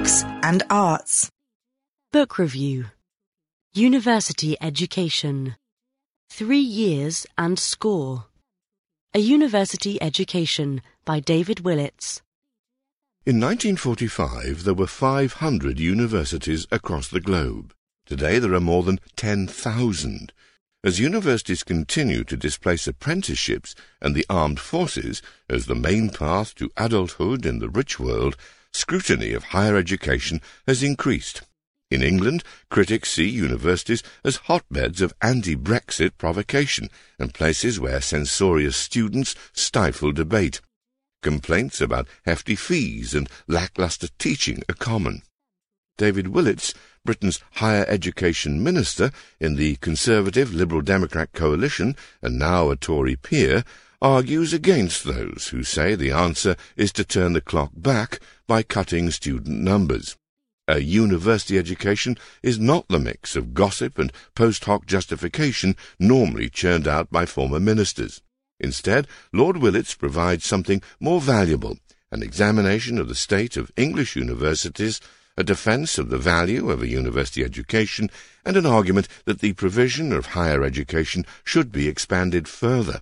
books and arts. Book Review University Education Three Years and Score A University Education by David Willetts In 1945 there were 500 universities across the globe. Today there are more than 10,000. As universities continue to displace apprenticeships and the armed forces as the main path to adulthood in the rich world, scrutiny of higher education has increased. In England, critics see universities as hotbeds of anti-Brexit provocation and places where censorious students stifle debate. Complaints about hefty fees and lacklustre teaching are common. David Willetts, Britain's higher education minister in the Conservative Liberal Democrat coalition and now a Tory peer, argues against those who say the answer is to turn the clock back by cutting student numbers. A university education is not the mix of gossip and post hoc justification normally churned out by former ministers. Instead, Lord Willetts provides something more valuable, an examination of the state of English universities a defence of the value of a university education, and an argument that the provision of higher education should be expanded further.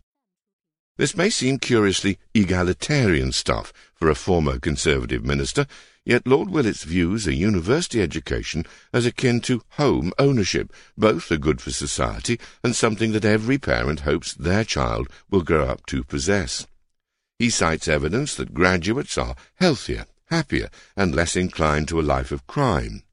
This may seem curiously egalitarian stuff for a former Conservative minister, yet Lord Willetts views a university education as akin to home ownership. Both are good for society and something that every parent hopes their child will grow up to possess. He cites evidence that graduates are healthier, happier, and less inclined to a life of crime.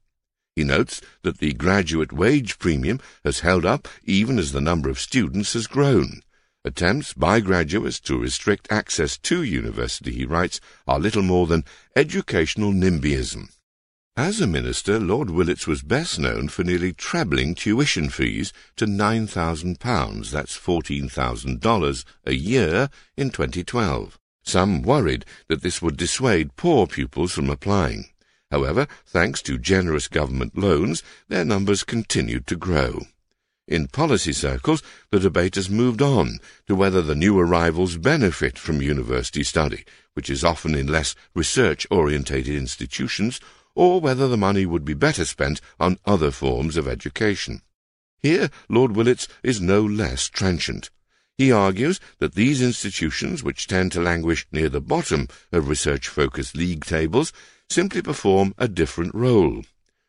He notes that the graduate wage premium has held up even as the number of students has grown. Attempts by graduates to restrict access to university, he writes, are little more than educational NIMBYism. As a minister, Lord Willetts was best known for nearly trebling tuition fees to £9,000, that's $14,000 a year in 2012. Some worried that this would dissuade poor pupils from applying. However, thanks to generous government loans, their numbers continued to grow. In policy circles, the debate has moved on to whether the new arrivals benefit from university study, which is often in less research-orientated institutions, or whether the money would be better spent on other forms of education. Here, Lord Willetts is no less trenchant. He argues that these institutions, which tend to languish near the bottom of research-focused league tables, simply perform a different role.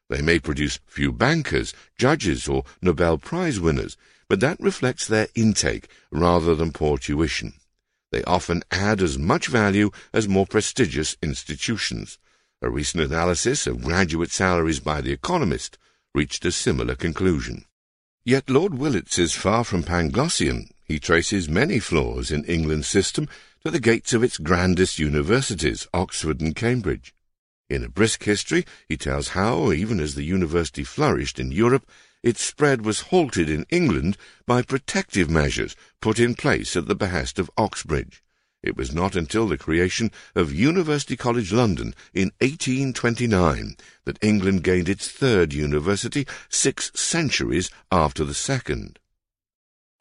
They may produce few bankers, judges, or Nobel Prize winners, but that reflects their intake rather than poor tuition. They often add as much value as more prestigious institutions. A recent analysis of graduate salaries by The Economist reached a similar conclusion. Yet Lord Willetts is far from Panglossian. He traces many flaws in England's system to the gates of its grandest universities, Oxford and Cambridge. In a brisk history, he tells how, even as the university flourished in Europe, its spread was halted in England by protective measures put in place at the behest of Oxbridge. It was not until the creation of University College London in 1829 that England gained its third university six centuries after the second.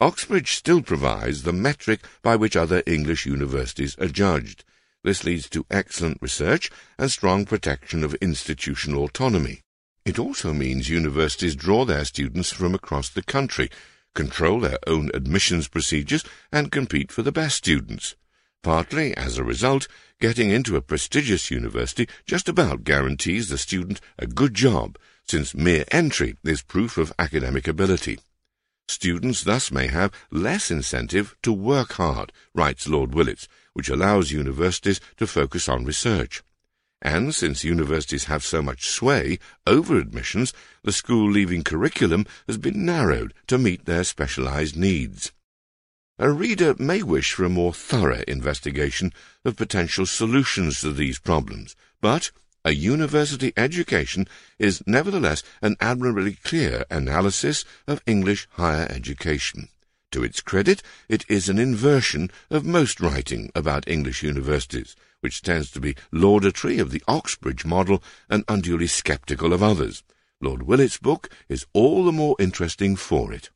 Oxbridge still provides the metric by which other English universities are judged. This leads to excellent research and strong protection of institutional autonomy. It also means universities draw their students from across the country, control their own admissions procedures, and compete for the best students. Partly as a result, getting into a prestigious university just about guarantees the student a good job, since mere entry is proof of academic ability. Students thus may have less incentive to work hard, writes Lord Willetts, which allows universities to focus on research. And since universities have so much sway over admissions, the school leaving curriculum has been narrowed to meet their specialized needs. A reader may wish for a more thorough investigation of potential solutions to these problems, but a university education is nevertheless an admirably clear analysis of English higher education. To its credit, it is an inversion of most writing about English universities, which tends to be laudatory of the Oxbridge model and unduly sceptical of others. Lord Willetts' book is all the more interesting for it.